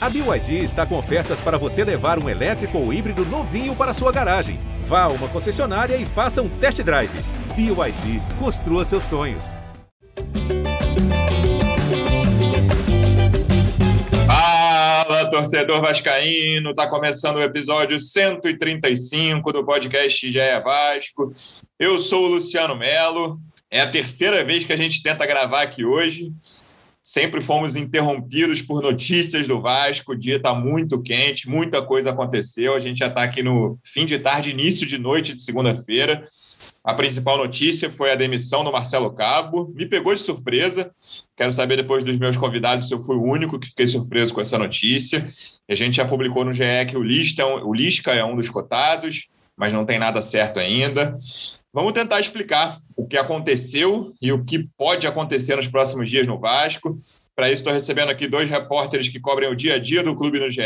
A BYD está com ofertas para você levar um elétrico ou híbrido novinho para sua garagem. Vá a uma concessionária e faça um test drive. BYD, construa seus sonhos. Fala, torcedor vascaíno! Tá começando o episódio 135 do podcast GE Vasco. Eu sou o Luciano Melo. É a terceira vez que a gente tenta gravar aqui hoje. Sempre fomos interrompidos por notícias do Vasco. O dia está muito quente, muita coisa aconteceu. A gente já está aqui no fim de tarde, início de noite de segunda-feira. A principal notícia foi a demissão do Marcelo Cabo. Me pegou de surpresa. Quero saber depois dos meus convidados se eu fui o único que fiquei surpreso com essa notícia. A gente já publicou no GE que o, Lista, o Lisca é um dos cotados, mas não tem nada certo ainda. Vamos tentar explicar o que aconteceu e o que pode acontecer nos próximos dias no Vasco. Para isso, estou recebendo aqui dois repórteres que cobrem o dia a dia do clube no GE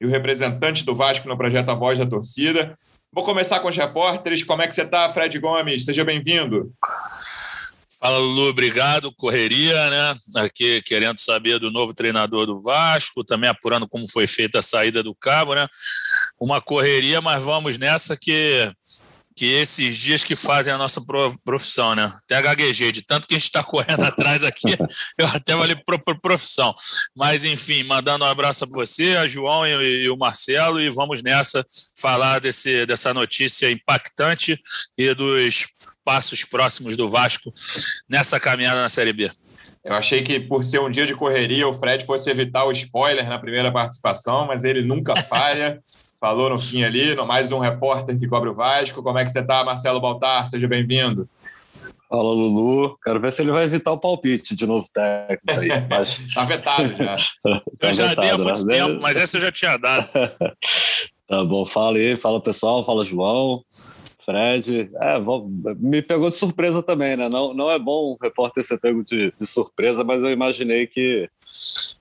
e o representante do Vasco no projeto A Voz da Torcida. Vou começar com os repórteres. Como é que você está, Fred Gomes? Seja bem-vindo. Fala, Lulu, obrigado. Correria, né? Aqui querendo saber do novo treinador do Vasco, também apurando como foi feita a saída do Cabo, né? Uma correria, mas vamos nessa que que esses dias que fazem a nossa profissão, né? Até gaguejei, de tanto que a gente está correndo atrás aqui, eu até falei pro, pro profissão. Mas, enfim, mandando um abraço para você, a João e, e, o Marcelo, e vamos nessa falar desse, dessa notícia impactante e dos passos próximos do Vasco nessa caminhada na Série B. Eu achei que por ser um dia de correria, o Fred fosse evitar o spoiler na primeira participação, mas ele nunca falha falou no fim ali, mais um repórter que cobre o Vasco. Como é que você está, Marcelo Baltar? Seja bem-vindo. Fala, Lulu. Quero ver se ele vai evitar o palpite de novo técnico aí. Mas... tá vetado já. tá eu já vetado, dei há muito né? tempo, mas essa eu já tinha dado. tá bom, fala aí, fala pessoal, fala João, Fred. É, vou... me pegou de surpresa também, né? Não, não é bom o repórter ser pego de, de surpresa, mas eu imaginei que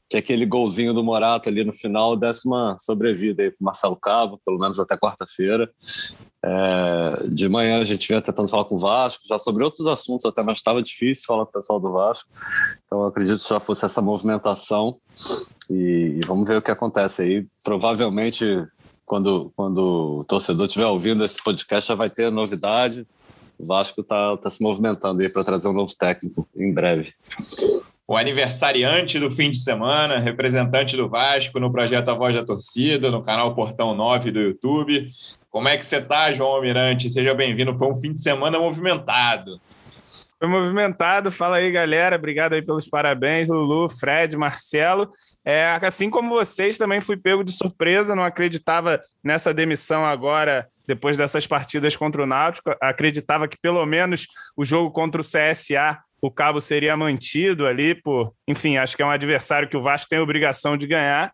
que aquele golzinho do Morato ali no final desse uma sobrevida aí para Marcelo Cabo, pelo menos até quarta-feira. É, de manhã a gente vinha tentando falar com o Vasco, já sobre outros assuntos até, mas estava difícil falar com o pessoal do Vasco. Então eu acredito que já fosse essa movimentação e, e vamos ver o que acontece aí. Provavelmente quando, quando o torcedor estiver ouvindo esse podcast já vai ter novidade. O Vasco está tá se movimentando aí para trazer um novo técnico em breve o aniversariante do fim de semana, representante do Vasco no projeto A Voz da Torcida, no canal Portão 9 do YouTube. Como é que você está, João Almirante? Seja bem-vindo. Foi um fim de semana movimentado. Foi movimentado. Fala aí, galera. Obrigado aí pelos parabéns, Lulu, Fred, Marcelo. É, assim como vocês, também fui pego de surpresa. Não acreditava nessa demissão agora, depois dessas partidas contra o Náutico. Acreditava que pelo menos o jogo contra o CSA o Cabo seria mantido ali por, enfim, acho que é um adversário que o Vasco tem obrigação de ganhar.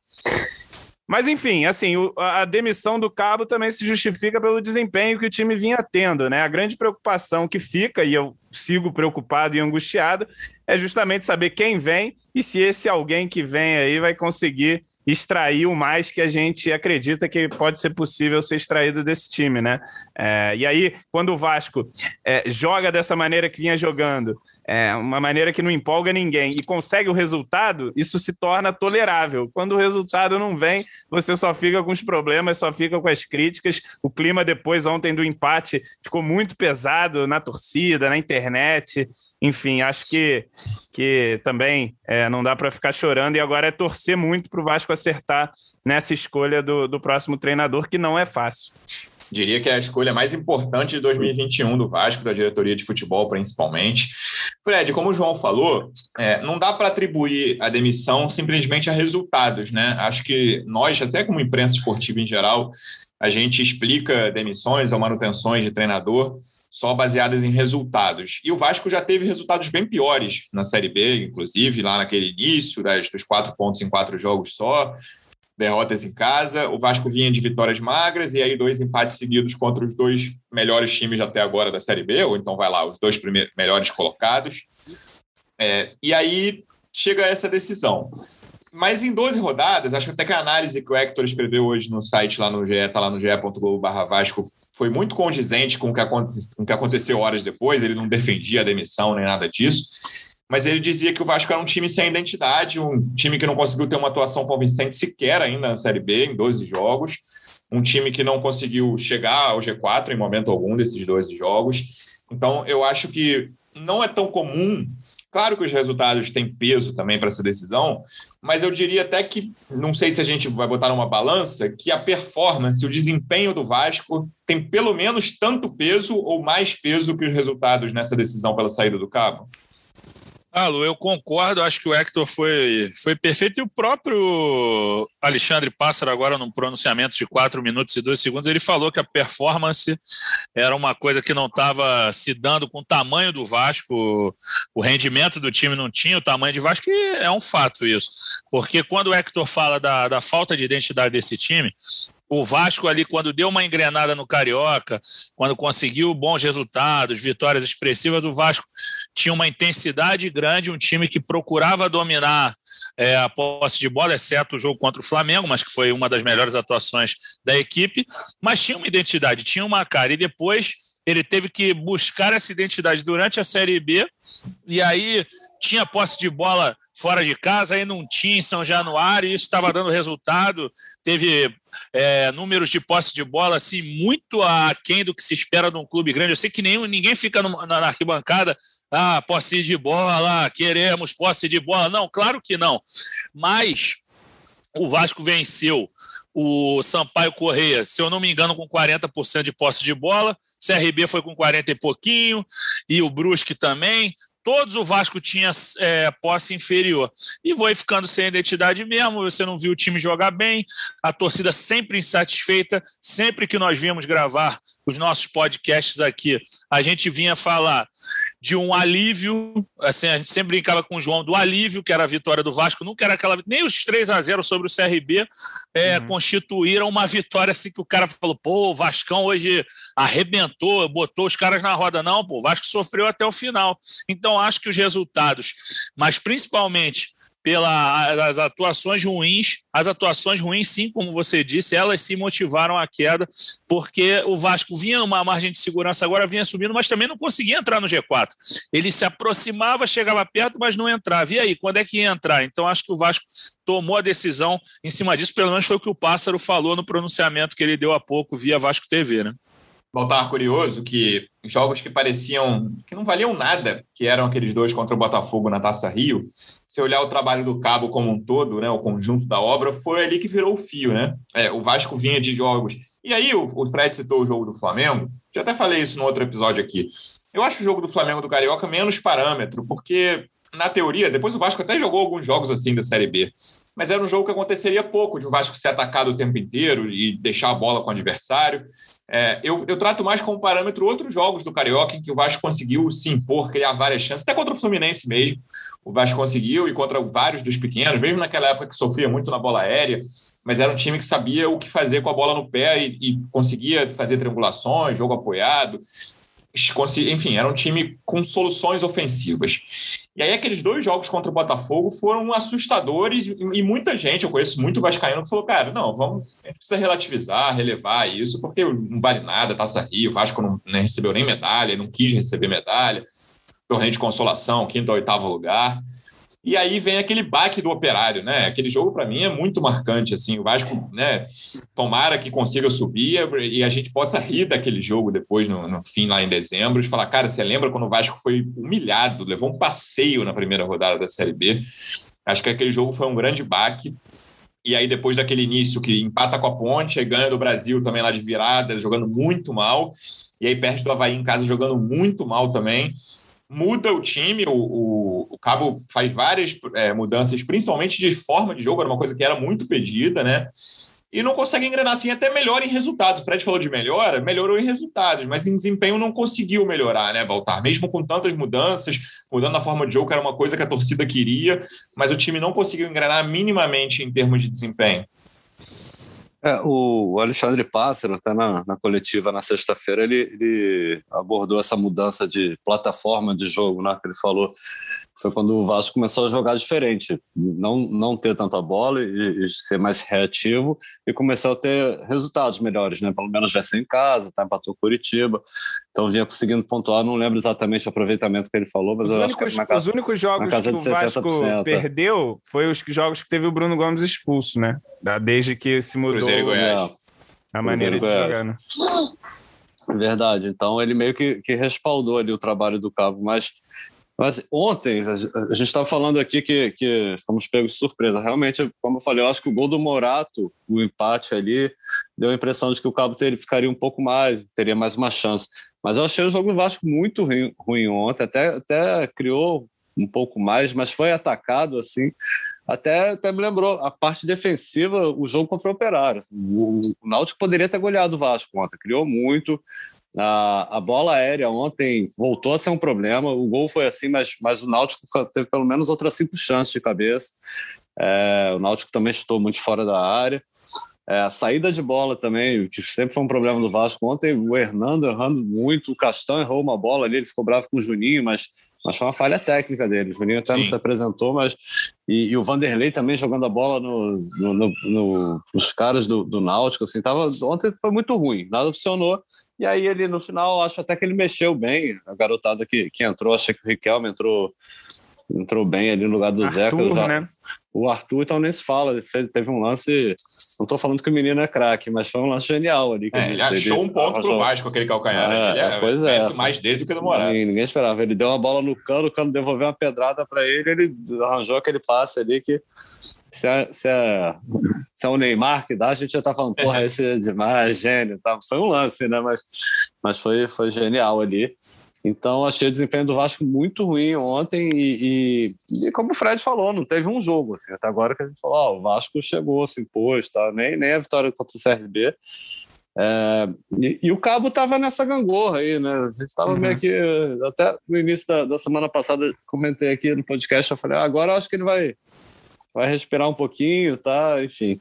Mas, enfim, assim, a demissão do Cabo também se justifica pelo desempenho que o time vinha tendo, né? A grande preocupação que fica, e eu sigo preocupado e angustiado, é justamente saber quem vem e se esse alguém que vem aí vai conseguir extrair o mais que a gente acredita que pode ser possível ser extraído desse time, né? É, e aí, quando o Vasco é, joga dessa maneira que vinha jogando, é, uma maneira que não empolga ninguém e consegue o resultado, isso se torna tolerável. Quando o resultado não vem, você só fica com os problemas, só fica com as críticas. O clima depois ontem do empate ficou muito pesado na torcida, na internet. Enfim, acho que, que também é, não dá para ficar chorando e agora é torcer muito para o Vasco acertar nessa escolha do, do próximo treinador, que não é fácil diria que é a escolha mais importante de 2021 do Vasco, da diretoria de futebol principalmente. Fred, como o João falou, é, não dá para atribuir a demissão simplesmente a resultados, né? Acho que nós, até como imprensa esportiva em geral, a gente explica demissões ou manutenções de treinador só baseadas em resultados. E o Vasco já teve resultados bem piores na Série B, inclusive lá naquele início das, dos quatro pontos em quatro jogos só derrotas em casa. O Vasco vinha de vitórias magras e aí dois empates seguidos contra os dois melhores times até agora da Série B, ou então vai lá, os dois primeiros, melhores colocados. É, e aí chega essa decisão. Mas em 12 rodadas, acho até que a análise que o Hector escreveu hoje no site lá no GE, está lá no ge.globo Vasco, foi muito condizente com o, que com o que aconteceu horas depois. Ele não defendia a demissão nem nada disso. Mas ele dizia que o Vasco era um time sem identidade, um time que não conseguiu ter uma atuação convincente sequer ainda na Série B, em 12 jogos, um time que não conseguiu chegar ao G4 em momento algum desses 12 jogos. Então, eu acho que não é tão comum Claro que os resultados têm peso também para essa decisão, mas eu diria até que, não sei se a gente vai botar numa balança, que a performance, o desempenho do Vasco tem pelo menos tanto peso ou mais peso que os resultados nessa decisão pela saída do Cabo. Ah, Lu, eu concordo, acho que o Hector foi, foi perfeito e o próprio Alexandre Pássaro, agora num pronunciamento de 4 minutos e 2 segundos, ele falou que a performance era uma coisa que não estava se dando com o tamanho do Vasco, o rendimento do time não tinha o tamanho de Vasco, e é um fato isso. Porque quando o Hector fala da, da falta de identidade desse time, o Vasco ali, quando deu uma engrenada no Carioca, quando conseguiu bons resultados, vitórias expressivas, o Vasco tinha uma intensidade grande, um time que procurava dominar é, a posse de bola, exceto o jogo contra o Flamengo, mas que foi uma das melhores atuações da equipe, mas tinha uma identidade, tinha uma cara, e depois ele teve que buscar essa identidade durante a Série B, e aí tinha posse de bola fora de casa, aí não tinha em São Januário, e isso estava dando resultado. Teve é, números de posse de bola assim, muito aquém do que se espera de um clube grande. Eu sei que nenhum, ninguém fica no, na arquibancada, ah, posse de bola, queremos posse de bola. Não, claro que não. Mas o Vasco venceu o Sampaio Correia, se eu não me engano, com 40% de posse de bola, CRB foi com 40 e pouquinho, e o Brusque também todos o Vasco tinha é, posse inferior. E foi ficando sem identidade mesmo, você não viu o time jogar bem, a torcida sempre insatisfeita, sempre que nós vínhamos gravar os nossos podcasts aqui, a gente vinha falar de um alívio, assim, a gente sempre brincava com o João do alívio, que era a vitória do Vasco, nunca era aquela, nem os 3 a 0 sobre o CRB é, uhum. constituíram uma vitória assim que o cara falou, pô, o Vascão hoje arrebentou, botou os caras na roda, não, pô, o Vasco sofreu até o final. Então acho que os resultados, mas principalmente pelas atuações ruins. As atuações ruins, sim, como você disse, elas se motivaram à queda, porque o Vasco vinha uma margem de segurança, agora vinha subindo, mas também não conseguia entrar no G4. Ele se aproximava, chegava perto, mas não entrava. E aí, quando é que ia entrar? Então, acho que o Vasco tomou a decisão em cima disso, pelo menos foi o que o Pássaro falou no pronunciamento que ele deu há pouco via Vasco TV, né? Baltar curioso que jogos que pareciam que não valiam nada, que eram aqueles dois contra o Botafogo na Taça Rio, se olhar o trabalho do Cabo como um todo, né, o conjunto da obra, foi ali que virou o fio, né? É, o Vasco vinha de jogos. E aí o, o Fred citou o jogo do Flamengo, já até falei isso no outro episódio aqui. Eu acho o jogo do Flamengo do Carioca menos parâmetro, porque na teoria, depois o Vasco até jogou alguns jogos assim da Série B, mas era um jogo que aconteceria pouco, de o Vasco ser atacado o tempo inteiro e deixar a bola com o adversário. É, eu, eu, trato mais como parâmetro outros jogos do Carioca em que o Vasco conseguiu se impor, criar várias chances, até contra o Fluminense mesmo. O Vasco conseguiu e contra vários dos pequenos, mesmo naquela época que sofria muito na bola aérea, mas era um time que sabia o que fazer com a bola no pé e, e conseguia fazer triangulações, jogo apoiado enfim, era um time com soluções ofensivas. E aí aqueles dois jogos contra o Botafogo foram assustadores e muita gente, eu conheço muito vascaíno, que falou, cara, não, vamos, a gente precisa relativizar, relevar isso, porque não vale nada, Taça Rio, o Vasco não, não recebeu nem medalha, não quis receber medalha, torneio de consolação, quinto ou oitavo lugar. E aí vem aquele baque do operário, né? Aquele jogo, para mim, é muito marcante. Assim, o Vasco, né? Tomara que consiga subir e a gente possa rir daquele jogo depois, no, no fim, lá em dezembro, de falar, cara, você lembra quando o Vasco foi humilhado, levou um passeio na primeira rodada da Série B? Acho que aquele jogo foi um grande baque. E aí, depois daquele início que empata com a ponte, ganha do Brasil também lá de virada, jogando muito mal. E aí, perde do Havaí em casa, jogando muito mal também muda o time, o, o, o Cabo faz várias é, mudanças, principalmente de forma de jogo, era uma coisa que era muito pedida, né? E não consegue engrenar assim, até melhor em resultados. O Fred falou de melhora, melhorou em resultados, mas em desempenho não conseguiu melhorar, né, Baltar? Mesmo com tantas mudanças, mudando a forma de jogo, era uma coisa que a torcida queria, mas o time não conseguiu engrenar minimamente em termos de desempenho. É, o Alexandre Pássaro, até na, na coletiva na sexta-feira, ele, ele, abordou essa mudança de plataforma de jogo, né, que ele falou. Foi quando o Vasco começou a jogar diferente, não, não ter tanta bola e, e ser mais reativo e começou a ter resultados melhores, né? Pelo menos venceu em casa, tá, empatou Curitiba, então vinha conseguindo pontuar, não lembro exatamente o aproveitamento que ele falou, mas os eu únicos, acho que na casa, os únicos jogos que o Vasco perdeu foi os jogos que teve o Bruno Gomes expulso, né? Desde que se mudou Cruzeiro e Goiás. a maneira de jogar, né? Verdade, então ele meio que, que respaldou ali o trabalho do Cabo, mas mas ontem, a gente estava falando aqui que, que fomos pegos de surpresa. Realmente, como eu falei, eu acho que o gol do Morato, o empate ali, deu a impressão de que o Cabo ter, ficaria um pouco mais, teria mais uma chance. Mas eu achei o jogo do Vasco muito ruim, ruim ontem, até, até criou um pouco mais, mas foi atacado assim. Até, até me lembrou, a parte defensiva, o jogo contra o Operário. Assim, o, o Náutico poderia ter goleado o Vasco ontem, criou muito, a, a bola aérea ontem voltou a ser um problema. O gol foi assim, mas, mas o Náutico teve pelo menos outras cinco chances de cabeça. É, o Náutico também chutou muito fora da área. É, a saída de bola também, que sempre foi um problema do Vasco. Ontem o Hernando errando muito, o Castão errou uma bola ali, ele ficou bravo com o Juninho, mas, mas foi uma falha técnica dele. O Juninho até Sim. não se apresentou, mas. E, e, o Vanderlei também jogando a bola no, no, no, no nos caras do, do Náutico. Assim, tava, ontem foi muito ruim, nada funcionou. E aí ele, no final, acho até que ele mexeu bem. A garotada que, que entrou, achei que o Riquelme entrou, entrou bem ali no lugar do Arthur, Zeca. Já, né? O Arthur, então, nem se fala. Fez, teve um lance. Não estou falando que o menino é craque, mas foi um lance genial ali. É, ele achou um ponto pro Vasco, aquele calcanhar. É, ele é, pois é. mais dele do que do Morato. Ninguém, ninguém esperava. Ele deu uma bola no cano, o cano devolveu uma pedrada para ele, ele arranjou aquele passe ali que se é, se, é, se é o Neymar que dá, a gente já tá falando, porra, esse é demais, gênio. Tá? Foi um lance, né? Mas, mas foi, foi genial ali. Então, achei o desempenho do Vasco muito ruim ontem e, e, e, como o Fred falou, não teve um jogo. Assim, até agora que a gente falou, ó, o Vasco chegou, se impôs, tá? nem, nem a vitória contra o CRB. É, e, e, o Cabo estava nessa gangorra aí, né? A gente estava uhum. meio que. Até no início da, da, semana passada, comentei aqui no podcast, eu falei, ah, agora eu acho que ele vai vai respirar um pouquinho, tá? Enfim.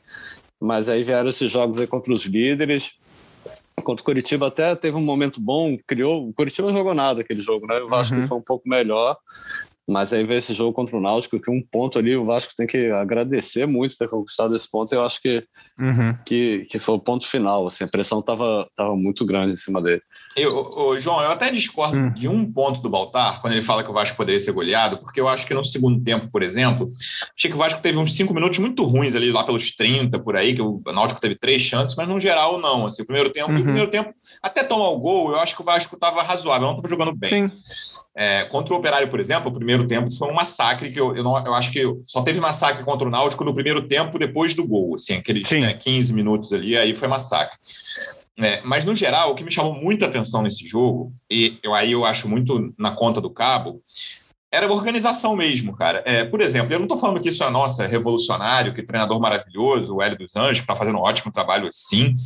Mas aí vieram esses jogos aí contra os líderes. Contra o Curitiba até teve um momento bom, criou. O Curitiba não jogou nada aquele jogo, né? O Vasco uhum. foi um pouco melhor. Mas aí veio esse jogo contra o Náutico, que um ponto ali o Vasco tem que agradecer muito ter conquistado esse ponto. Eu acho que, uhum. que, que foi o ponto final. Assim, a pressão estava tava muito grande em cima dele. Eu, João, eu até discordo uhum. de um ponto do Baltar, quando ele fala que o Vasco poderia ser goleado, porque eu acho que no segundo tempo, por exemplo, achei que o Vasco teve uns cinco minutos muito ruins ali, lá pelos 30, por aí, que o Náutico teve três chances, mas no geral não. Assim, o primeiro tempo, uhum. o primeiro tempo, até tomar o gol, eu acho que o Vasco estava razoável, não estava jogando bem. Sim. É, contra o Operário, por exemplo, o primeiro tempo foi um massacre que eu, eu, não, eu acho que só teve massacre contra o Náutico no primeiro tempo depois do gol, assim, aqueles né, 15 minutos ali, aí foi massacre. É, mas, no geral, o que me chamou muita atenção nesse jogo, e eu, aí eu acho muito na conta do Cabo, era a organização mesmo, cara. É, por exemplo, eu não estou falando que isso é, nossa, revolucionário, que treinador maravilhoso, o Hélio dos Anjos, que está fazendo um ótimo trabalho sim.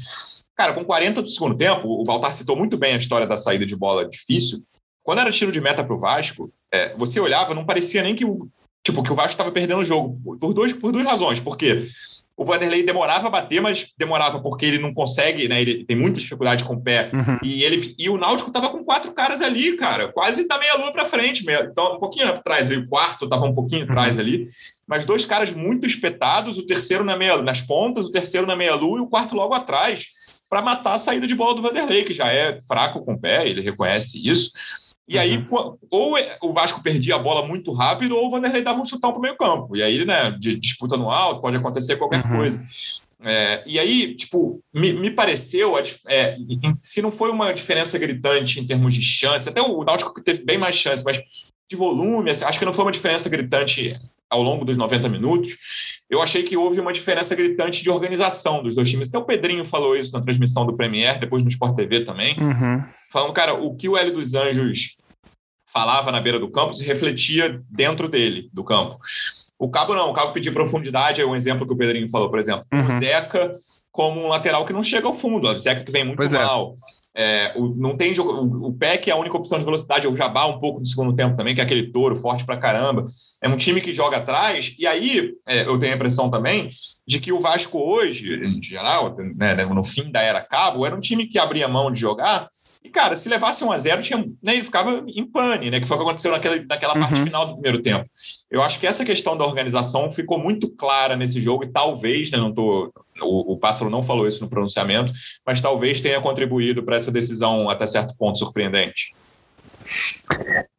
Cara, com 40 do segundo tempo, o Baltar citou muito bem a história da saída de bola difícil. Quando era tiro de meta para o Vasco, é, você olhava, não parecia nem que o, tipo, que o Vasco estava perdendo o jogo. Por, dois, por duas razões. Porque o Vanderlei demorava a bater, mas demorava porque ele não consegue, né? Ele tem muita dificuldade com o pé. Uhum. E, ele, e o Náutico estava com quatro caras ali, cara, quase da meia-lua para frente. Então, um pouquinho atrás ali, o quarto estava um pouquinho atrás uhum. ali. Mas dois caras muito espetados, o terceiro na meia, nas pontas, o terceiro na meia-lua e o quarto logo atrás, para matar a saída de bola do Vanderlei, que já é fraco com o pé, ele reconhece isso. E aí, uhum. ou o Vasco perdia a bola muito rápido, ou o Vanderlei dava um chutão para o meio campo. E aí, né, disputa no alto, pode acontecer qualquer uhum. coisa. É, e aí, tipo, me, me pareceu, é, se não foi uma diferença gritante em termos de chance, até o Náutico teve bem mais chance, mas de volume, assim, acho que não foi uma diferença gritante ao longo dos 90 minutos, eu achei que houve uma diferença gritante de organização dos dois times. Até o Pedrinho falou isso na transmissão do Premier, depois no Sport TV também, uhum. falando, cara, o que o Hélio dos Anjos falava na beira do campo se refletia dentro dele, do campo. O Cabo não, o Cabo pedir profundidade é um exemplo que o Pedrinho falou, por exemplo. Uhum. O Zeca como um lateral que não chega ao fundo, o Zeca que vem muito pois é. mal. É. É, o, não tem jogo, o, o PEC é a única opção de velocidade, o Jabá um pouco no segundo tempo também, que é aquele touro forte pra caramba. É um time que joga atrás, e aí é, eu tenho a impressão também de que o Vasco hoje, em geral, né, no fim da era Cabo, era um time que abria mão de jogar e, cara, se levasse 1 a 0 tinha, né, ele ficava em pane, né? Que foi o que aconteceu naquela, naquela uhum. parte final do primeiro tempo. Eu acho que essa questão da organização ficou muito clara nesse jogo, e talvez, né, não tô. O, Pássaro não falou isso no pronunciamento, mas talvez tenha contribuído para essa decisão até certo ponto surpreendente.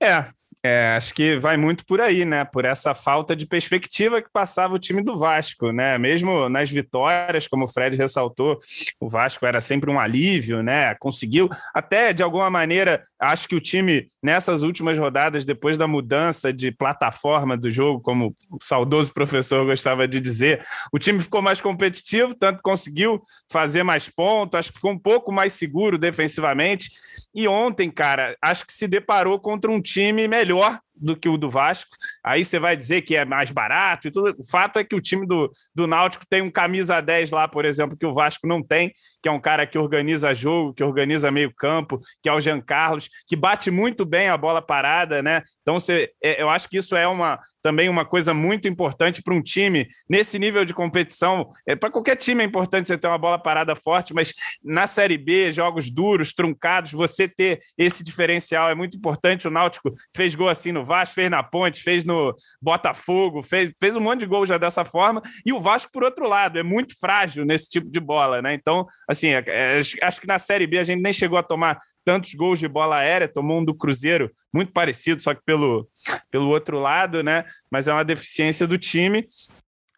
É, é, acho que vai muito por aí, né? Por essa falta de perspectiva que passava o time do Vasco, né? Mesmo nas vitórias, como o Fred ressaltou, o Vasco era sempre um alívio, né? Conseguiu, até de alguma maneira, acho que o time, nessas últimas rodadas, depois da mudança de plataforma do jogo, como o saudoso professor gostava de dizer, o time ficou mais competitivo, tanto conseguiu fazer mais pontos, acho que ficou um pouco mais seguro defensivamente. E ontem, cara, acho que se deparou contra um time melhor loi. Do que o do Vasco. Aí você vai dizer que é mais barato e tudo. O fato é que o time do, do Náutico tem um camisa 10 lá, por exemplo, que o Vasco não tem, que é um cara que organiza jogo, que organiza meio campo, que é o Jean Carlos, que bate muito bem a bola parada, né? Então você, é, eu acho que isso é uma também uma coisa muito importante para um time nesse nível de competição. É, para qualquer time é importante você ter uma bola parada forte, mas na Série B, jogos duros, truncados, você ter esse diferencial é muito importante. O Náutico fez gol assim no Vasco, fez na Ponte, fez no Botafogo, fez, fez um monte de gol já dessa forma. E o Vasco, por outro lado, é muito frágil nesse tipo de bola, né? Então, assim, é, é, acho que na Série B a gente nem chegou a tomar tantos gols de bola aérea, tomou um do Cruzeiro muito parecido, só que pelo, pelo outro lado, né? Mas é uma deficiência do time.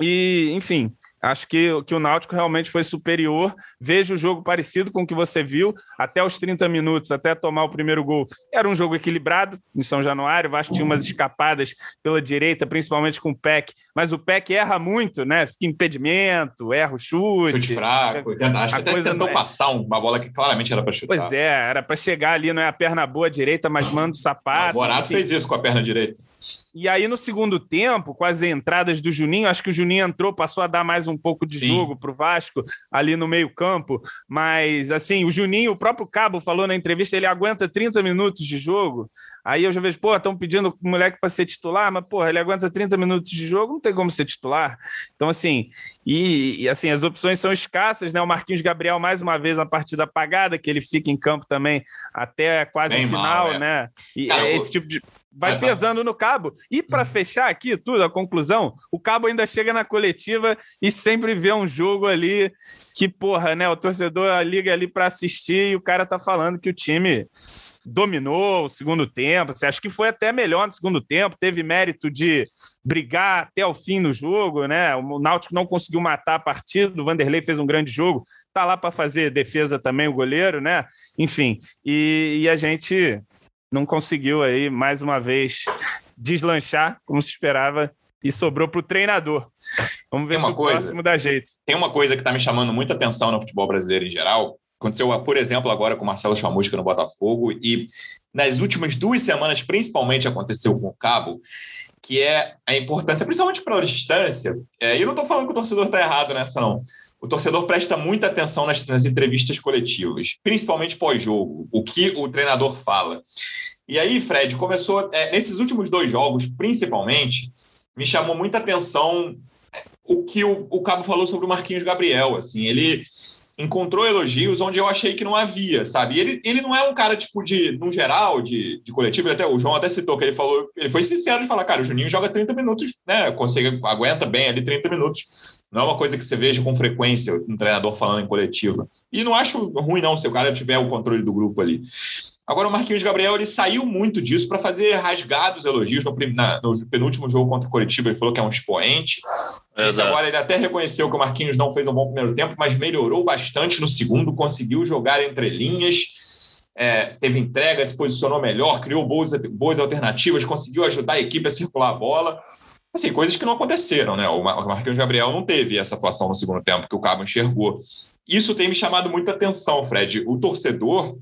E, enfim, Acho que, que o Náutico realmente foi superior. Vejo o jogo parecido com o que você viu, até os 30 minutos, até tomar o primeiro gol. Era um jogo equilibrado em São Januário. O Vasco tinha umas escapadas pela direita, principalmente com o PEC. Mas o PEC erra muito, né? Fica impedimento, erra o chute. Chute fraco. Acho que até coisa tentou é... passar uma bola que claramente era para chutar. Pois é, era para chegar ali, não é a perna boa direita, mas manda o sapato. o Borato fez isso com a perna direita. E aí, no segundo tempo, com as entradas do Juninho, acho que o Juninho entrou, passou a dar mais um pouco de Sim. jogo para o Vasco ali no meio-campo. Mas, assim, o Juninho, o próprio Cabo falou na entrevista, ele aguenta 30 minutos de jogo. Aí eu já vejo, pô, estão pedindo o moleque para ser titular, mas, pô, ele aguenta 30 minutos de jogo, não tem como ser titular. Então, assim, e, e assim, as opções são escassas, né? O Marquinhos Gabriel, mais uma vez, uma partida apagada, que ele fica em campo também até quase Bem o final, mal, é. né? E Cara, é esse tipo de vai pesando no cabo. E para uhum. fechar aqui tudo, a conclusão, o cabo ainda chega na coletiva e sempre vê um jogo ali que, porra, né? O torcedor liga ali para assistir e o cara tá falando que o time dominou o segundo tempo. Você acha que foi até melhor no segundo tempo, teve mérito de brigar até o fim no jogo, né? O Náutico não conseguiu matar a partida, o Vanderlei fez um grande jogo, tá lá para fazer defesa também o goleiro, né? Enfim, e, e a gente não conseguiu aí, mais uma vez, deslanchar como se esperava e sobrou para o treinador. Vamos ver se o coisa, próximo dá jeito. Tem uma coisa que está me chamando muita atenção no futebol brasileiro em geral. Aconteceu, por exemplo, agora com o Marcelo Chamusca no Botafogo e nas últimas duas semanas, principalmente, aconteceu com o Cabo, que é a importância, principalmente pela distância. É, e eu não estou falando que o torcedor está errado nessa, não o torcedor presta muita atenção nas, nas entrevistas coletivas, principalmente pós-jogo, o que o treinador fala. E aí, Fred, começou, é, nesses últimos dois jogos, principalmente, me chamou muita atenção é, o que o, o Cabo falou sobre o Marquinhos Gabriel. Assim, ele encontrou elogios onde eu achei que não havia, sabe? ele, ele não é um cara, tipo, de, no geral, de, de coletivo, até o João até citou que ele falou, ele foi sincero de falar, cara, o Juninho joga 30 minutos, né? Consegue, aguenta bem ali 30 minutos. Não é uma coisa que você veja com frequência um treinador falando em coletiva. E não acho ruim, não, se o cara tiver o controle do grupo ali. Agora, o Marquinhos Gabriel ele saiu muito disso para fazer rasgados elogios no, na, no, penúltimo jogo contra o Coritiba. Ele falou que é um expoente. Agora, ele até reconheceu que o Marquinhos não fez um bom primeiro tempo, mas melhorou bastante no segundo, conseguiu jogar entre linhas, é, teve entrega, se posicionou melhor, criou boas, boas alternativas, conseguiu ajudar a equipe a circular a bola assim, coisas que não aconteceram, né? O Marquinhos Gabriel não teve essa atuação no segundo tempo que o Cabo enxergou. Isso tem me chamado muita atenção, Fred. O torcedor,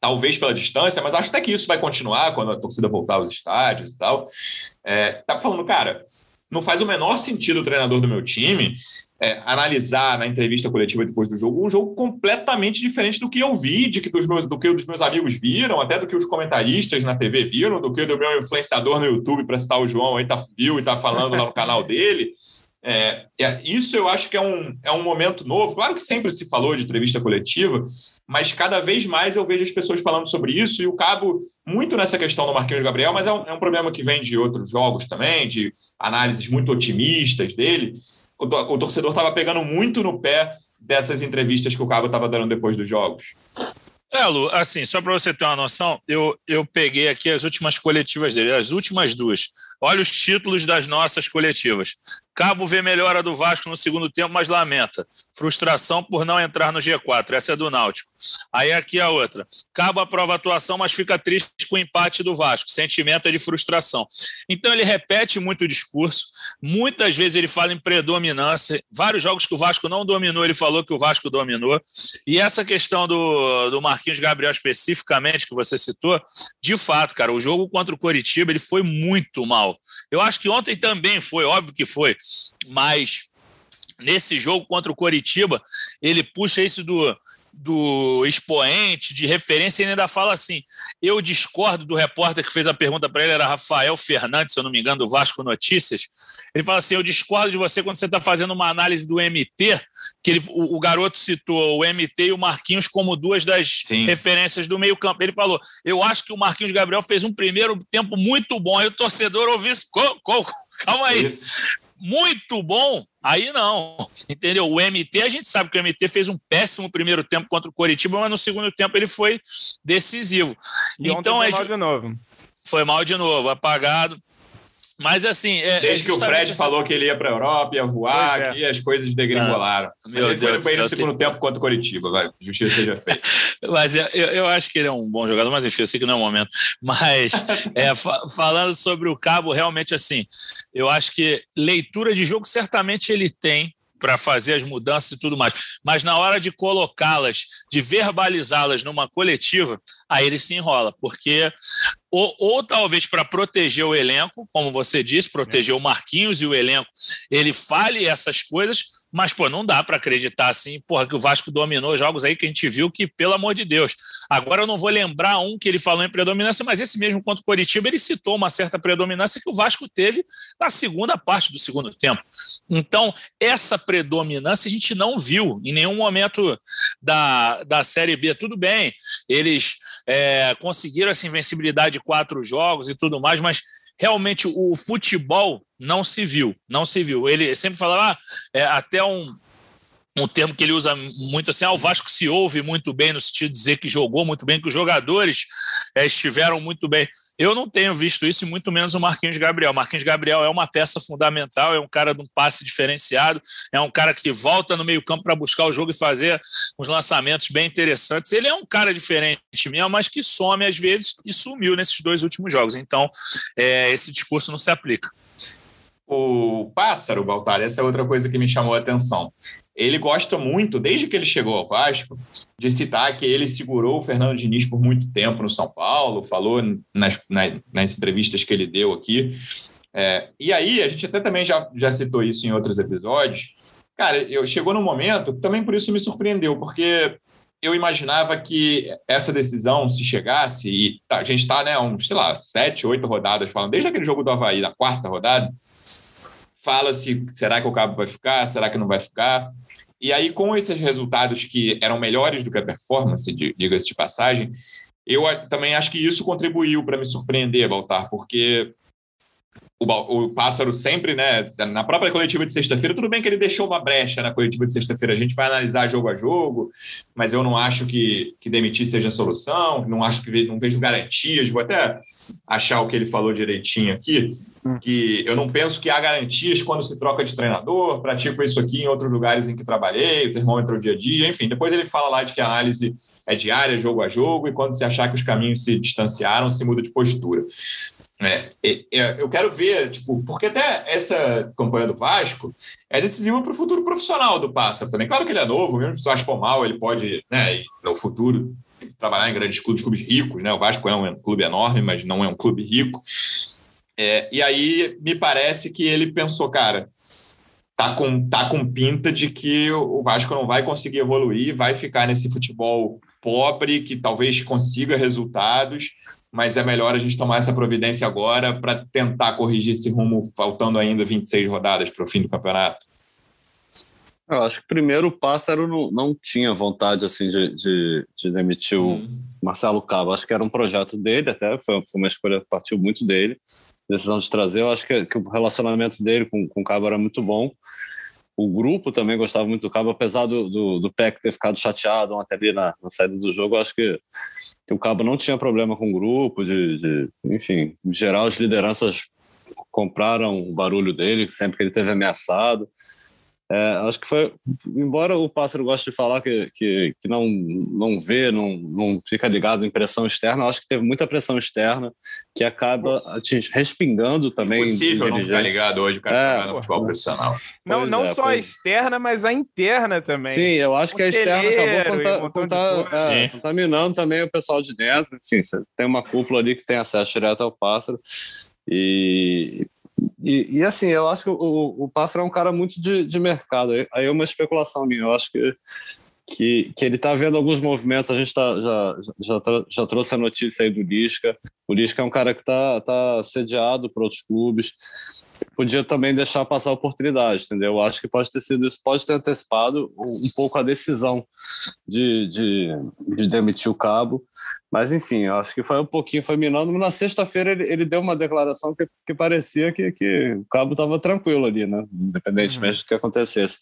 talvez pela distância, mas acho até que isso vai continuar quando a torcida voltar aos estádios e tal. É, tá falando, cara, não faz o menor sentido o treinador do meu time é, analisar na entrevista coletiva depois do jogo um jogo completamente diferente do que eu vi, de que dos meus, do que os meus amigos viram, até do que os comentaristas na TV viram, do que do meu influenciador no YouTube, para citar o João, aí tá, viu e está falando lá no canal dele. É, isso eu acho que é um, é um momento novo. Claro que sempre se falou de entrevista coletiva, mas cada vez mais eu vejo as pessoas falando sobre isso e o Cabo muito nessa questão do Marquinhos Gabriel, mas é um, é um problema que vem de outros jogos também, de análises muito otimistas dele. O, torcedor estava pegando muito no pé dessas entrevistas que o Cabo estava dando depois dos jogos. É, Lu, assim, só para você ter uma noção, eu, eu peguei aqui as últimas coletivas dele, as últimas duas. Olha os títulos das nossas coletivas. Cabo vê melhora do Vasco no segundo tempo, mas lamenta. Frustração por não entrar no G4. Essa é do Náutico. Aí aqui a outra. Cabo aprova a atuação, mas fica triste com o empate do Vasco. Sentimento é de frustração. Então ele repete muito o discurso. Muitas vezes ele fala em predominância. Vários jogos que o Vasco não dominou, ele falou que o Vasco dominou. E essa questão do, do Marquinhos Gabriel especificamente, que você citou, de fato, cara, o jogo contra o Coritiba ele foi muito mal. Eu acho que ontem também foi, óbvio que foi mas nesse jogo contra o Coritiba, ele puxa isso do, do expoente, de referência, e ainda fala assim: eu discordo do repórter que fez a pergunta para ele, era Rafael Fernandes, se eu não me engano, do Vasco Notícias. Ele fala assim: eu discordo de você quando você está fazendo uma análise do MT, que ele, o, o, garoto citou o MT e o Marquinhos como duas das Sim. referências do meio-campo. Ele falou: eu acho que o Marquinhos Gabriel fez um primeiro tempo muito bom. Aí o torcedor ouviu isso. Calma aí. Isso muito bom, aí não. Entendeu? O MT, a gente sabe que o MT fez um péssimo primeiro tempo contra o Coritiba, mas no segundo tempo ele foi decisivo. E então foi é mal de novo. Foi mal de novo, apagado. Mas assim. É, Desde é que o Fred essa... falou que ele ia para a Europa, ia voar, é. que as coisas degringolaram. Ah, meu ele Deus foi bem no segundo tempo contra o Coritiba, vai. Justiça seja feita. mas eu, eu acho que ele é um bom jogador, mas enfim, eu sei que não é o momento. Mas é, falando sobre o Cabo, realmente assim, eu acho que leitura de jogo certamente ele tem para fazer as mudanças e tudo mais. Mas na hora de colocá-las, de verbalizá-las numa coletiva, aí ele se enrola, porque ou, ou talvez para proteger o elenco, como você disse, proteger o Marquinhos e o elenco, ele fale essas coisas, mas pô, não dá para acreditar assim, porra, que o Vasco dominou jogos aí que a gente viu que, pelo amor de Deus. Agora eu não vou lembrar um que ele falou em predominância, mas esse mesmo contra o Coritiba, ele citou uma certa predominância que o Vasco teve na segunda parte do segundo tempo. Então, essa predominância a gente não viu em nenhum momento da, da Série B. Tudo bem, eles é, conseguiram essa invencibilidade de quatro jogos e tudo mais, mas realmente o futebol não se viu, não se viu. Ele sempre falava ah, é, até um, um termo que ele usa muito assim, ah, o Vasco se ouve muito bem, no sentido de dizer que jogou muito bem, que os jogadores é, estiveram muito bem. Eu não tenho visto isso, e muito menos o Marquinhos Gabriel. O Marquinhos Gabriel é uma peça fundamental, é um cara de um passe diferenciado, é um cara que volta no meio-campo para buscar o jogo e fazer uns lançamentos bem interessantes. Ele é um cara diferente mesmo, mas que some às vezes e sumiu nesses dois últimos jogos. Então, é, esse discurso não se aplica. O pássaro, Baltar, essa é outra coisa que me chamou a atenção ele gosta muito, desde que ele chegou ao Vasco, de citar que ele segurou o Fernando Diniz por muito tempo no São Paulo, falou nas, nas, nas entrevistas que ele deu aqui. É, e aí, a gente até também já, já citou isso em outros episódios. Cara, eu, chegou num momento, também por isso me surpreendeu, porque eu imaginava que essa decisão, se chegasse, e tá, a gente está, né, uns, sei lá, sete, oito rodadas falando, desde aquele jogo do Havaí, da quarta rodada, fala-se, será que o Cabo vai ficar, será que não vai ficar? E aí, com esses resultados que eram melhores do que a performance, diga-se de passagem, eu também acho que isso contribuiu para me surpreender, Baltar, porque o, o, Pássaro sempre, né, na própria coletiva de sexta-feira, tudo bem que ele deixou uma brecha na coletiva de sexta-feira, a gente vai analisar jogo a jogo, mas eu não acho que, que demitir seja a solução, não acho que não vejo garantias, vou até achar o que ele falou direitinho aqui. Que eu não penso que há garantias quando se troca de treinador, pratico isso aqui em outros lugares em que trabalhei, o termômetro dia a dia, enfim. Depois ele fala lá de que a análise é diária, jogo a jogo, e quando se achar que os caminhos se distanciaram, se muda de postura. É, eu quero ver, tipo, porque até essa campanha do Vasco é decisiva para o futuro profissional do Pássaro também. Claro que ele é novo, mesmo se o Vasco for mal, ele pode, né, no futuro, trabalhar em grandes clubes, clubes ricos, né? O Vasco é um clube enorme, mas não é um clube rico. É, e aí me parece que ele pensou, cara, tá com, tá com pinta de que o Vasco não vai conseguir evoluir, vai ficar nesse futebol pobre, que talvez consiga resultados, mas é melhor a gente tomar essa providência agora para tentar corrigir esse rumo, faltando ainda 26 rodadas para o fim do campeonato. Eu acho que primeiro o Pássaro não, não tinha vontade assim de, de, de demitir o hum. Marcelo Cabo. Acho que era um projeto dele, até foi, foi uma escolha que partiu muito dele decisão de trazer. Eu acho que, que o relacionamento dele com, com o Cabo era muito bom. O grupo também gostava muito do Cabo, apesar do, do, do PEC ter ficado chateado até ali na, na saída do jogo. Eu acho que, que o Cabo não tinha problema com o grupo, de, de enfim, em geral, as lideranças compraram o barulho dele sempre que ele teve ameaçado. É, acho que foi, embora o Pássaro goste de falar que, que, que, não, não vê, não, não fica ligado em pressão externa, acho que teve muita pressão externa que acaba respingando também. É impossível não ficar ligado hoje, o cara é, no futebol profissional. Não, não é, só a externa, mas a interna também. Sim, eu acho o que a externa acabou conta, conta, é, contaminando também o pessoal de dentro. Enfim, você tem uma cúpula ali que tem acesso direto ao pássaro. E, e, e, assim, eu acho que o, o Pássaro é um cara muito de, de mercado. Aí é uma especulação minha. Eu acho que, que, que ele está vendo alguns movimentos. A gente tá, já, já, já trouxe a notícia aí do Lisca. O Lisca é um cara que está tá sediado para outros clubes podia também deixar passar a oportunidade, entendeu? Eu acho que pode ter sido isso, pode ter antecipado um pouco a decisão de, de, de demitir o cabo, mas enfim, eu acho que foi um pouquinho, foi minando, na sexta-feira ele, ele deu uma declaração que, que parecia que, que o cabo estava tranquilo ali, né? Independentemente uhum. do que acontecesse.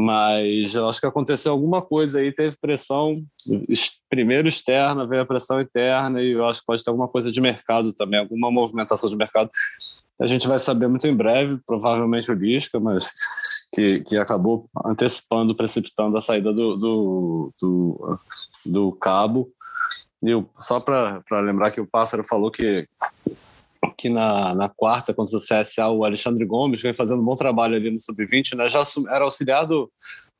Mas eu acho que aconteceu alguma coisa aí, teve pressão, primeiro externa, veio a pressão interna, e eu acho que pode ter alguma coisa de mercado também, alguma movimentação de mercado a gente vai saber muito em breve, provavelmente o Lisca, mas que, que acabou antecipando, precipitando a saída do, do, do, do cabo. E eu, só para lembrar que o Pássaro falou que, que na, na quarta contra o CSA, o Alexandre Gomes vem fazendo um bom trabalho ali no Sub-20, né? já era auxiliar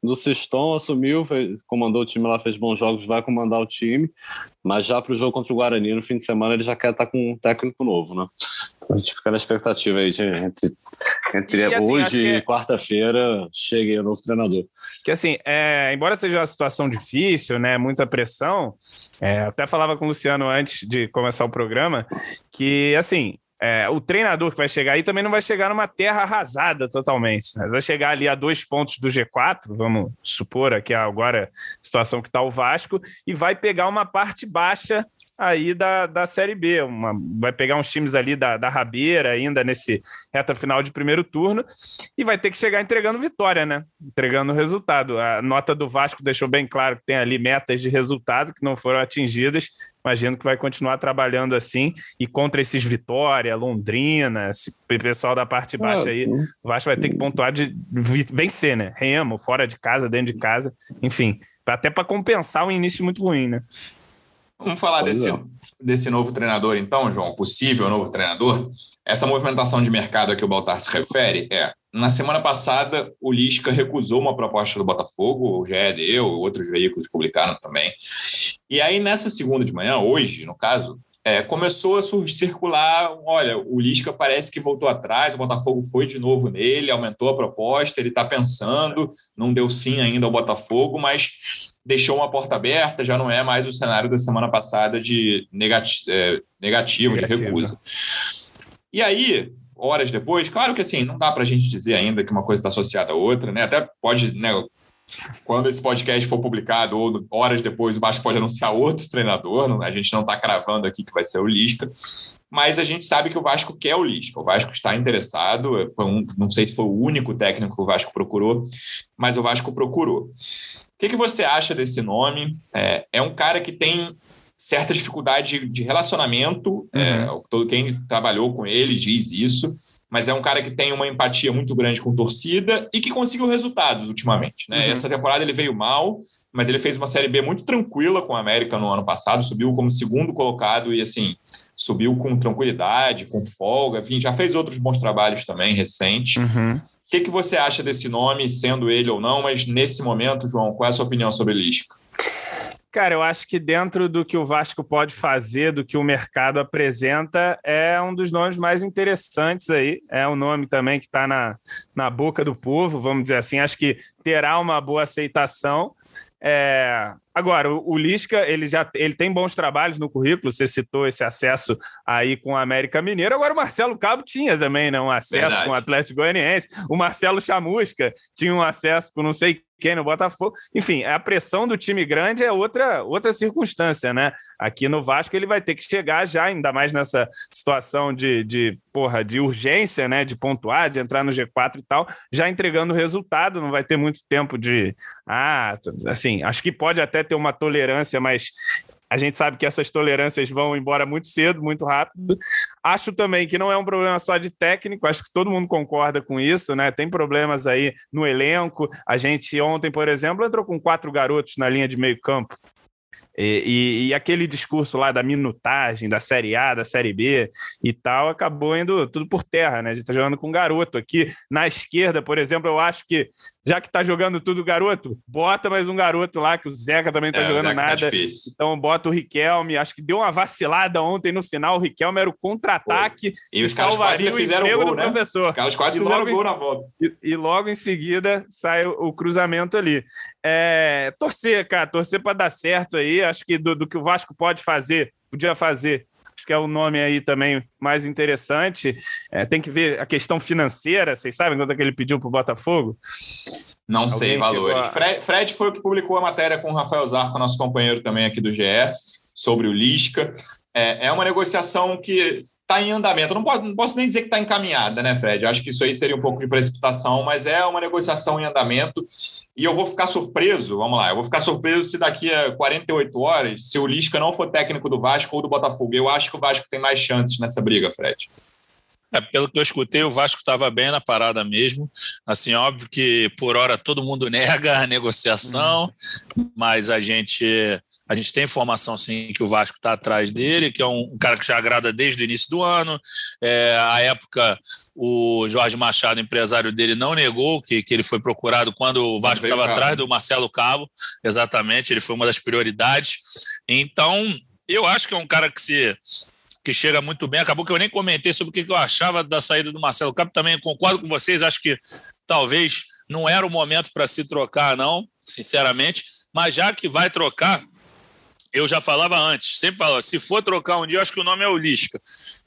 do, Siston, assumiu, fez, comandou o time lá, fez bons jogos, vai comandar o time, mas já para o jogo contra o Guarani no fim de semana ele já quer estar tá com um técnico novo, né? A gente fica na expectativa aí de, entre, entre e, assim, hoje e é... quarta-feira chegue o novo treinador. Que assim, é, embora seja uma situação difícil, né, muita pressão, é, até falava com o Luciano antes de começar o programa, que assim, é, o treinador que vai chegar aí também não vai chegar numa terra arrasada totalmente. Né? Vai chegar ali a dois pontos do G4, vamos supor aqui agora a situação que está o Vasco, e vai pegar uma parte baixa aí da, da Série B. Uma, vai pegar uns times ali da, da rabeira ainda nesse reta final de primeiro turno e vai ter que chegar entregando vitória, né? Entregando resultado. A nota do Vasco deixou bem claro que tem ali metas de resultado que não foram atingidas. Imagino que vai continuar trabalhando assim e contra esses Vitória, Londrina, esse pessoal da parte baixa aí, o Vasco vai ter que pontuar de vencer, né? Remo, fora de casa, dentro de casa, enfim, até para compensar um início muito ruim, né? Vamos falar desse, é. desse novo treinador, então, João, possível novo treinador. Essa movimentação de mercado a que o Baltar se refere é: na semana passada, o Lisca recusou uma proposta do Botafogo, o GED, outros veículos publicaram também. E aí, nessa segunda de manhã, hoje, no caso, é, começou a circular: olha, o Lisca parece que voltou atrás, o Botafogo foi de novo nele, aumentou a proposta, ele está pensando, não deu sim ainda ao Botafogo, mas deixou uma porta aberta, já não é mais o cenário da semana passada de negati é, negativo, negativo, de recusa. E aí, horas depois, claro que assim, não dá para a gente dizer ainda que uma coisa está associada à outra, né? Até pode, né? Quando esse podcast for publicado, ou horas depois, o Vasco pode anunciar outro treinador. A gente não está cravando aqui que vai ser o Lisca, mas a gente sabe que o Vasco quer o Lisca. O Vasco está interessado. Foi um, não sei se foi o único técnico que o Vasco procurou, mas o Vasco procurou que, que você acha desse nome? É, é um cara que tem certa dificuldade de relacionamento, é, uhum. é, todo quem trabalhou com ele diz isso, mas é um cara que tem uma empatia muito grande com torcida e que conseguiu resultados ultimamente. Né? Uhum. Essa temporada ele veio mal, mas ele fez uma Série B muito tranquila com a América no ano passado, subiu como segundo colocado e assim, subiu com tranquilidade, com folga, enfim, já fez outros bons trabalhos também recentes. Uhum. Que, que você acha desse nome, sendo ele ou não? Mas nesse momento, João, qual é a sua opinião sobre Lisca? Cara, eu acho que dentro do que o Vasco pode fazer, do que o mercado apresenta, é um dos nomes mais interessantes aí. É um nome também que está na, na boca do povo, vamos dizer assim. Acho que terá uma boa aceitação. É, agora, o, Lisca, ele já ele tem bons trabalhos no currículo, você citou esse acesso aí com a América Mineiro. Agora, o Marcelo Cabo tinha também né, um acesso Verdade. com o Atlético Goianiense. O Marcelo Chamusca tinha um acesso com não sei quem no Botafogo. Enfim, a pressão do time grande é outra, outra circunstância, né? Aqui no Vasco ele vai ter que chegar já, ainda mais nessa situação de, de, porra, de urgência, né? De pontuar, de entrar no G4 e tal, já entregando o resultado, não vai ter muito tempo de. Ah, assim, acho que pode até ter uma tolerância, mas a gente sabe que essas tolerâncias vão embora muito cedo, muito rápido. Acho também que não é um problema só de técnico, acho que todo mundo concorda com isso, né? Tem problemas aí no elenco. A gente ontem, por exemplo, entrou com quatro garotos na linha de meio campo. E, e, e, aquele discurso lá da minutagem, da Série A, da Série B e tal, acabou indo tudo por terra, né? A gente tá jogando com um garoto aqui. Na esquerda, por exemplo, eu acho que, já que tá jogando tudo garoto, bota mais um garoto lá, que o Zeca também tá é, jogando tá nada. Tá então bota o Riquelme. Acho que deu uma vacilada ontem no final. O Riquelme era o contra-ataque e os caras quase fizeram o gol, né? professor. Os caras quase fizeram o gol na volta. E, e, logo em seguida sai o, o cruzamento ali. É, torcer, cara, torcer para dar certo aí acho que do, do que o Vasco pode fazer, podia fazer, acho que é o nome aí também mais interessante. É, tem que ver a questão financeira, vocês sabem quanto é que ele pediu para o Botafogo? Não Alguém sei valores. A... Fred, Fred, foi o que publicou a matéria com o Rafael Zarco, nosso companheiro também aqui do GE, sobre o Lisca. É, é uma negociação que está em andamento. não posso, não posso nem dizer que está encaminhada, né, Fred? Acho que isso aí seria um pouco de precipitação, mas é uma negociação em andamento. E eu vou ficar surpreso, vamos lá, eu vou ficar surpreso se daqui a 48 horas, se o Lisca não for técnico do Vasco ou do Botafogo. Eu acho que o Vasco tem mais chances nessa briga, Fred. É, pelo que eu escutei, o Vasco estava bem na parada mesmo. Assim, óbvio que por hora todo mundo nega a negociação, uhum. mas a gente a gente tem informação, sim, que o Vasco está atrás dele, que é um, um, cara que já agrada desde o início do ano. É, à época, o Jorge Machado, empresário dele, não negou que, que ele foi procurado quando o Vasco estava atrás do Marcelo Cabo. Exatamente, ele foi uma das prioridades. Então, eu acho que é um cara que se que chega muito bem. Acabou que eu nem comentei sobre o que eu achava da saída do Marcelo Cabo. Também concordo com vocês, acho que talvez não era o momento para se trocar, não, sinceramente. Mas já que vai trocar, eu já falava antes, sempre falava, se for trocar um dia, eu acho que o nome é o Lisca.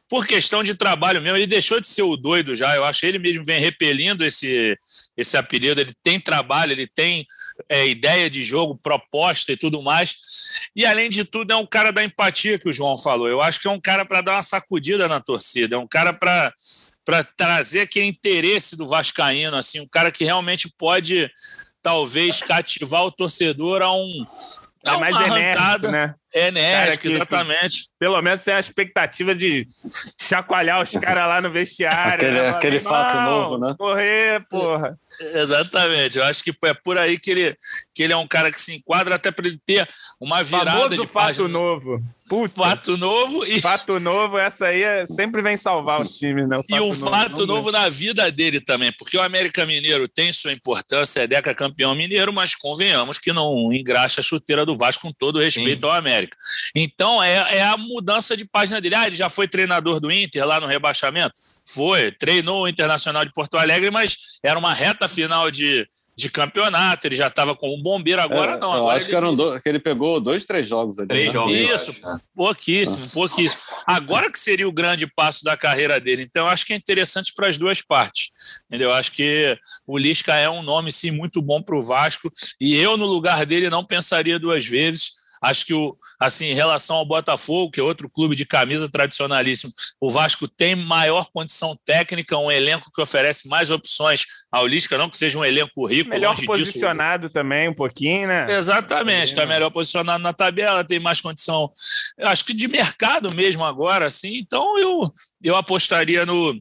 Por questão de trabalho mesmo, ele deixou de ser o doido já, eu acho que ele mesmo vem repelindo esse, esse apelido, ele tem trabalho, ele tem é, ideia de jogo, proposta e tudo mais. E além de tudo, é um cara da empatia que o João falou. Eu acho que é um cara para dar uma sacudida na torcida, é um cara para trazer aquele interesse do Vascaíno, assim, um cara que realmente pode talvez cativar o torcedor a um é, é mais enérgico, né? É enérgico, exatamente. pelo menos tem a expectativa de chacoalhar os caras lá no vestiário. aquele né? aquele fato novo, né? Correr, porra. Exatamente. Eu acho que é por aí que ele, que ele é um cara que se enquadra até para ele ter uma virada Famoso de fato página. novo. Puta. Fato novo e. Fato novo, essa aí é, sempre vem salvar os times, né? O e o novo, fato novo na vida dele também, porque o América Mineiro tem sua importância, é Deca campeão mineiro, mas convenhamos que não engraxa a chuteira do Vasco com todo respeito Sim. ao América. América. Então, é, é a mudança de página dele. Ah, ele já foi treinador do Inter lá no rebaixamento? Foi, treinou o Internacional de Porto Alegre, mas era uma reta final de, de campeonato, ele já estava como um bombeiro, agora é, não. Agora eu acho ele... que, eram que ele pegou dois, três jogos ali. Três né? jogos. Isso, pouquíssimo, pouquíssimo. Agora que seria o grande passo da carreira dele. Então, eu acho que é interessante para as duas partes. Entendeu? Eu acho que o Lisca é um nome, sim, muito bom para o Vasco. E eu, no lugar dele, não pensaria duas vezes. Acho que, o, assim, em relação ao Botafogo, que é outro clube de camisa tradicionalíssimo, o Vasco tem maior condição técnica, um elenco que oferece mais opções ao Lisca, não que seja um elenco rico. Melhor posicionado disso. também, um pouquinho, né? Exatamente, está melhor posicionado na tabela, tem mais condição, acho que de mercado mesmo agora, assim. Então eu, eu apostaria no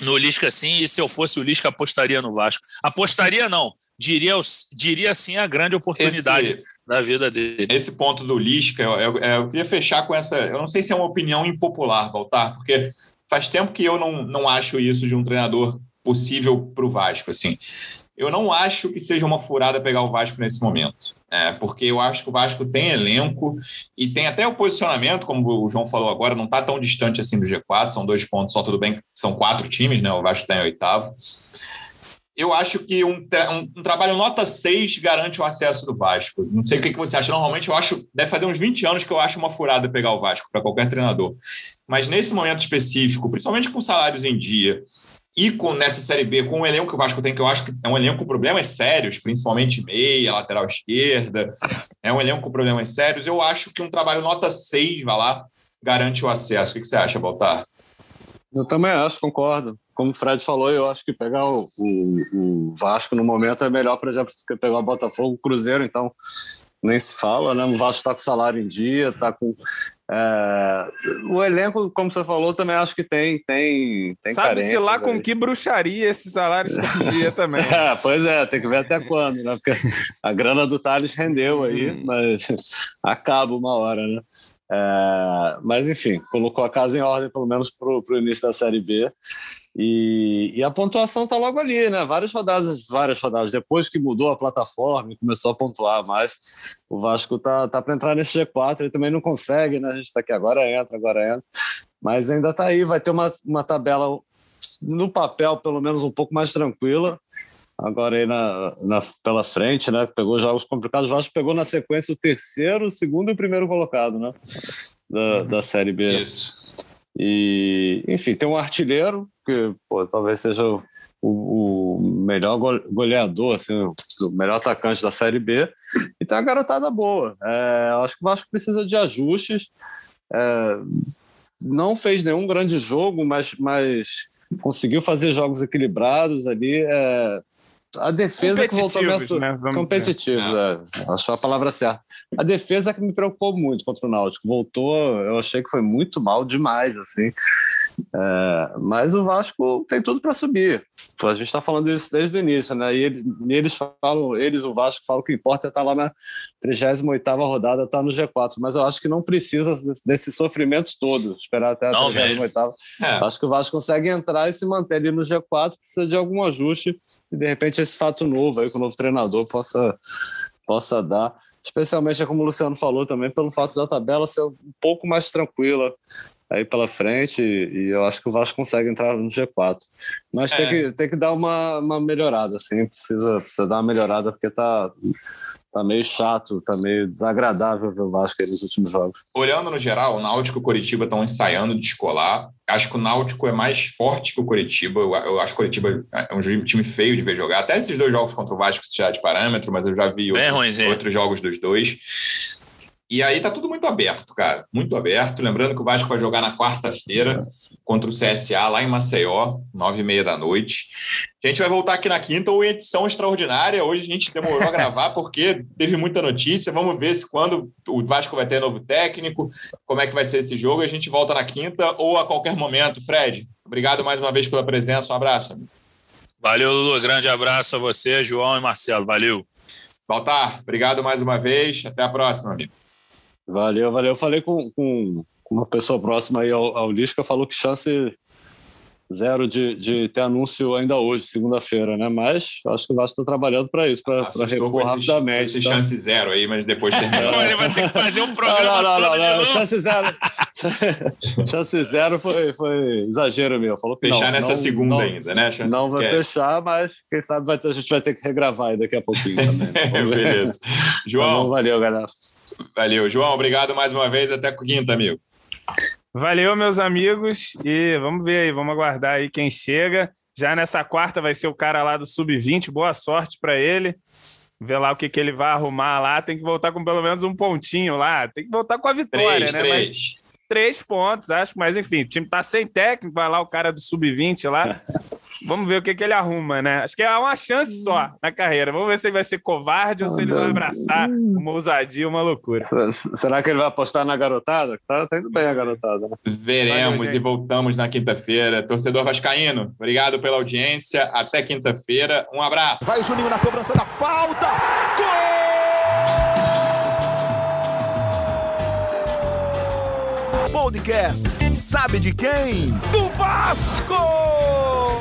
no Lisca sim, e se eu fosse o Lisca, apostaria no Vasco. Apostaria não, diria, diria sim a grande oportunidade esse, da vida dele. Esse ponto do Lisca, eu, eu, eu, queria fechar com essa. Eu não sei se é uma opinião impopular, Valtar, porque faz tempo que eu não, não acho isso de um treinador possível para o Vasco. Assim. Eu não acho que seja uma furada pegar o Vasco nesse momento. É, porque eu acho que o Vasco tem elenco e tem até o posicionamento, como o João falou agora, não está tão distante assim do G4, são dois pontos só, tudo bem são quatro times, né? O Vasco está em oitavo. Eu acho que um, um, um, trabalho nota 6 garante o acesso do Vasco. Não sei o que, que você acha. Normalmente eu acho, deve fazer uns 20 anos que eu acho uma furada pegar o Vasco para qualquer treinador. Mas nesse momento específico, principalmente com salários em dia, e com nessa Série B, com o elenco que o Vasco tem, que eu acho que é um elenco com problemas sérios, principalmente meia, lateral esquerda, é um elenco com problemas sérios, eu acho que um trabalho nota 6, vai lá, garante o acesso. O que você acha, Baltar? Eu também acho, concordo. Como o Fred falou, eu acho que pegar o, o, o Vasco no momento é melhor, por exemplo, que pegar o Botafogo, o Cruzeiro, então nem se fala, né? O Vasco está com salário em dia, está com. É... O elenco, como você falou, também acho que tem, tem, tem Sabe-se lá com que bruxaria esse salário está em dia também. é, pois é, tem que ver até quando, né? Porque a grana do Thales rendeu aí, hum. mas acaba uma hora, né? É, mas enfim, colocou a casa em ordem, pelo menos para o início da Série B. E, e a pontuação está logo ali, né? Várias rodadas, várias rodadas. Depois que mudou a plataforma e começou a pontuar mais, o Vasco tá, tá para entrar nesse G4. Ele também não consegue, né? A gente está aqui agora entra, agora entra. Mas ainda está aí, vai ter uma, uma tabela no papel, pelo menos um pouco mais tranquila. Agora aí na, na, pela frente, né? Pegou jogos complicados. O Vasco pegou na sequência o terceiro, o segundo e o primeiro colocado, né? Da, da Série B. Isso. E, enfim, tem um artilheiro, que pô, talvez seja o, o, melhor goleador, assim, o melhor atacante da Série B. E tem uma garotada boa. É, acho que o Vasco precisa de ajustes. É, não fez nenhum grande jogo, mas, mas conseguiu fazer jogos equilibrados ali. É, a defesa que voltou a né? competitivos, é. é. achou a palavra certa. A defesa que me preocupou muito contra o Náutico. Voltou, eu achei que foi muito mal demais, assim. É, mas o Vasco tem tudo para subir. A gente está falando isso desde o início, né? E eles, eles falam, eles, o Vasco, falam que o importa é estar tá lá na 38 rodada, estar tá no G4. Mas eu acho que não precisa desses sofrimentos todos, esperar até a 38. É. Acho que o Vasco consegue entrar e se manter ali no G4, precisa de algum ajuste e de repente esse fato novo aí que o novo treinador possa, possa dar. Especialmente, é como o Luciano falou também, pelo fato da tabela ser um pouco mais tranquila aí pela frente e eu acho que o Vasco consegue entrar no G4. Mas é. tem, que, tem que dar uma, uma melhorada, assim, precisa, precisa dar uma melhorada porque tá tá meio chato, tá meio desagradável ver o Vasco aí nos últimos jogos. Olhando no geral, o Náutico e o Coritiba estão ensaiando de descolar. Acho que o Náutico é mais forte que o Coritiba. Eu, acho que o Coritiba é um time feio de ver jogar. Até esses dois jogos contra o Vasco já de parâmetro, mas eu já vi outros, outros jogos dos dois. E aí tá tudo muito aberto, cara. Muito aberto. Lembrando que o Vasco vai jogar na quarta-feira contra o CSA lá em Maceió, nove e meia da noite. A gente vai voltar aqui na quinta ou em edição extraordinária. Hoje a gente demorou a gravar porque teve muita notícia. Vamos ver se quando o Vasco vai ter novo técnico, como é que vai ser esse jogo. A gente volta na quinta ou a qualquer momento. Fred, obrigado mais uma vez pela presença. Um abraço. Valeu, Lulu. Grande abraço a você, João e Marcelo. Valeu. Baltar, obrigado mais uma vez. Até a próxima, amigo. Valeu, valeu. Eu falei com, com uma pessoa próxima aí ao, ao Lisca, falou que chance zero de, de ter anúncio ainda hoje, segunda-feira, né? Mas acho que o Vasco está trabalhando para isso, para repor rapidamente. Esse tá? chance zero aí, mas depois terminou. Ele vai ter que fazer um programa não, não, não, não, Chance zero. chance zero foi, foi exagero meu. Falou que fechar não, nessa não, segunda não, ainda, né? Chance não vai fechar, mas quem sabe vai ter, a gente vai ter que regravar aí daqui a pouquinho também. Né? Beleza. João. valeu, galera. Valeu. João, obrigado mais uma vez. Até quinta, amigo. Valeu, meus amigos. E vamos ver aí, vamos aguardar aí quem chega. Já nessa quarta vai ser o cara lá do Sub-20. Boa sorte para ele. Ver lá o que, que ele vai arrumar lá. Tem que voltar com pelo menos um pontinho lá. Tem que voltar com a vitória, três, né? Três. Mas três pontos, acho. Mas enfim, o time tá sem técnico. Vai lá o cara do Sub-20 lá. Vamos ver o que, que ele arruma, né? Acho que é uma chance só na carreira. Vamos ver se ele vai ser covarde ou se ele vai abraçar uma ousadia, uma loucura. Será que ele vai apostar na garotada? Tá, tá indo bem a garotada. Né? Veremos Valeu, e voltamos na quinta-feira. Torcedor Vascaíno, obrigado pela audiência. Até quinta-feira. Um abraço. Vai Juninho na cobrança da falta. Gol! Podcast. Sabe de quem? Do Vasco!